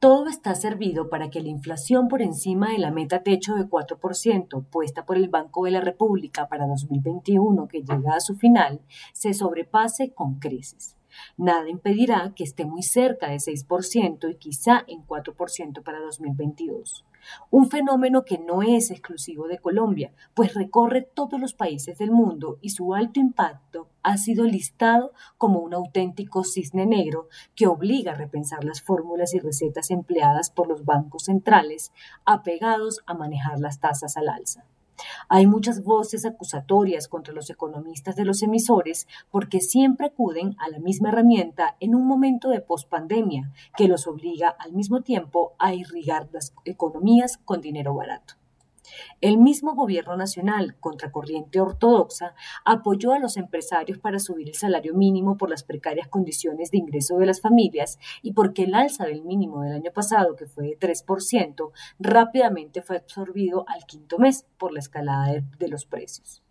Todo está servido para que la inflación por encima de la meta techo de 4% puesta por el Banco de la República para 2021, que llega a su final, se sobrepase con creces. Nada impedirá que esté muy cerca de 6% y quizá en 4% para 2022. Un fenómeno que no es exclusivo de Colombia, pues recorre todos los países del mundo y su alto impacto ha sido listado como un auténtico cisne negro que obliga a repensar las fórmulas y recetas empleadas por los bancos centrales apegados a manejar las tasas al alza. Hay muchas voces acusatorias contra los economistas de los emisores porque siempre acuden a la misma herramienta en un momento de pospandemia que los obliga al mismo tiempo a irrigar las economías con dinero barato. El mismo gobierno nacional, contracorriente ortodoxa, apoyó a los empresarios para subir el salario mínimo por las precarias condiciones de ingreso de las familias y porque el alza del mínimo del año pasado, que fue de 3%, rápidamente fue absorbido al quinto mes por la escalada de, de los precios.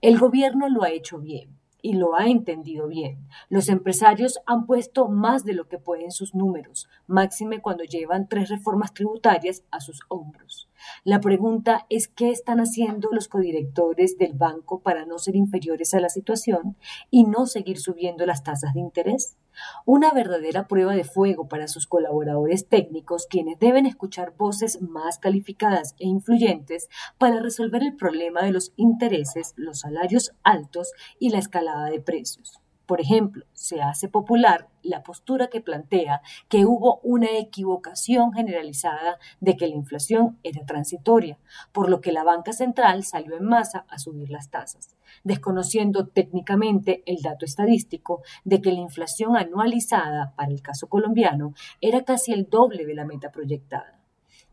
El gobierno lo ha hecho bien y lo ha entendido bien. Los empresarios han puesto más de lo que pueden sus números, máxime cuando llevan tres reformas tributarias a sus hombros. La pregunta es qué están haciendo los codirectores del banco para no ser inferiores a la situación y no seguir subiendo las tasas de interés. Una verdadera prueba de fuego para sus colaboradores técnicos, quienes deben escuchar voces más calificadas e influyentes para resolver el problema de los intereses, los salarios altos y la escalada de precios. Por ejemplo, se hace popular la postura que plantea que hubo una equivocación generalizada de que la inflación era transitoria, por lo que la banca central salió en masa a subir las tasas, desconociendo técnicamente el dato estadístico de que la inflación anualizada para el caso colombiano era casi el doble de la meta proyectada.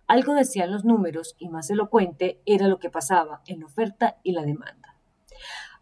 Algo decían los números y más elocuente era lo que pasaba en la oferta y la demanda.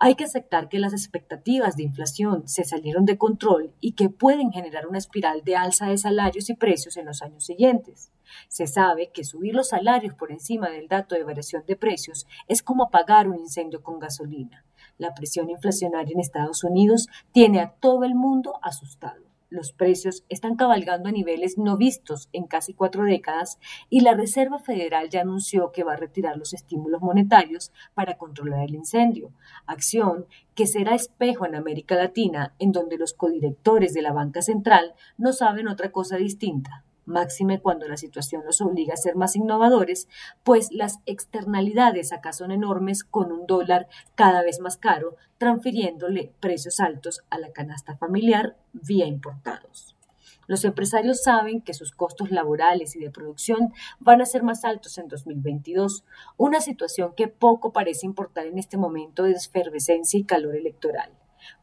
Hay que aceptar que las expectativas de inflación se salieron de control y que pueden generar una espiral de alza de salarios y precios en los años siguientes. Se sabe que subir los salarios por encima del dato de variación de precios es como apagar un incendio con gasolina. La presión inflacionaria en Estados Unidos tiene a todo el mundo asustado los precios están cabalgando a niveles no vistos en casi cuatro décadas y la Reserva Federal ya anunció que va a retirar los estímulos monetarios para controlar el incendio, acción que será espejo en América Latina, en donde los codirectores de la banca central no saben otra cosa distinta máxime cuando la situación los obliga a ser más innovadores, pues las externalidades acá son enormes con un dólar cada vez más caro, transfiriéndole precios altos a la canasta familiar vía importados. Los empresarios saben que sus costos laborales y de producción van a ser más altos en 2022, una situación que poco parece importar en este momento de efervescencia y calor electoral.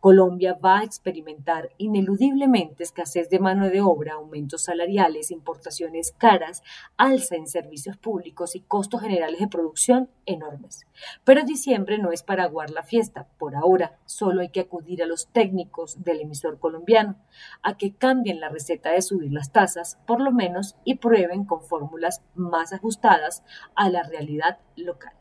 Colombia va a experimentar ineludiblemente escasez de mano de obra, aumentos salariales, importaciones caras, alza en servicios públicos y costos generales de producción enormes. Pero diciembre no es para aguar la fiesta. Por ahora, solo hay que acudir a los técnicos del emisor colombiano a que cambien la receta de subir las tasas, por lo menos, y prueben con fórmulas más ajustadas a la realidad local.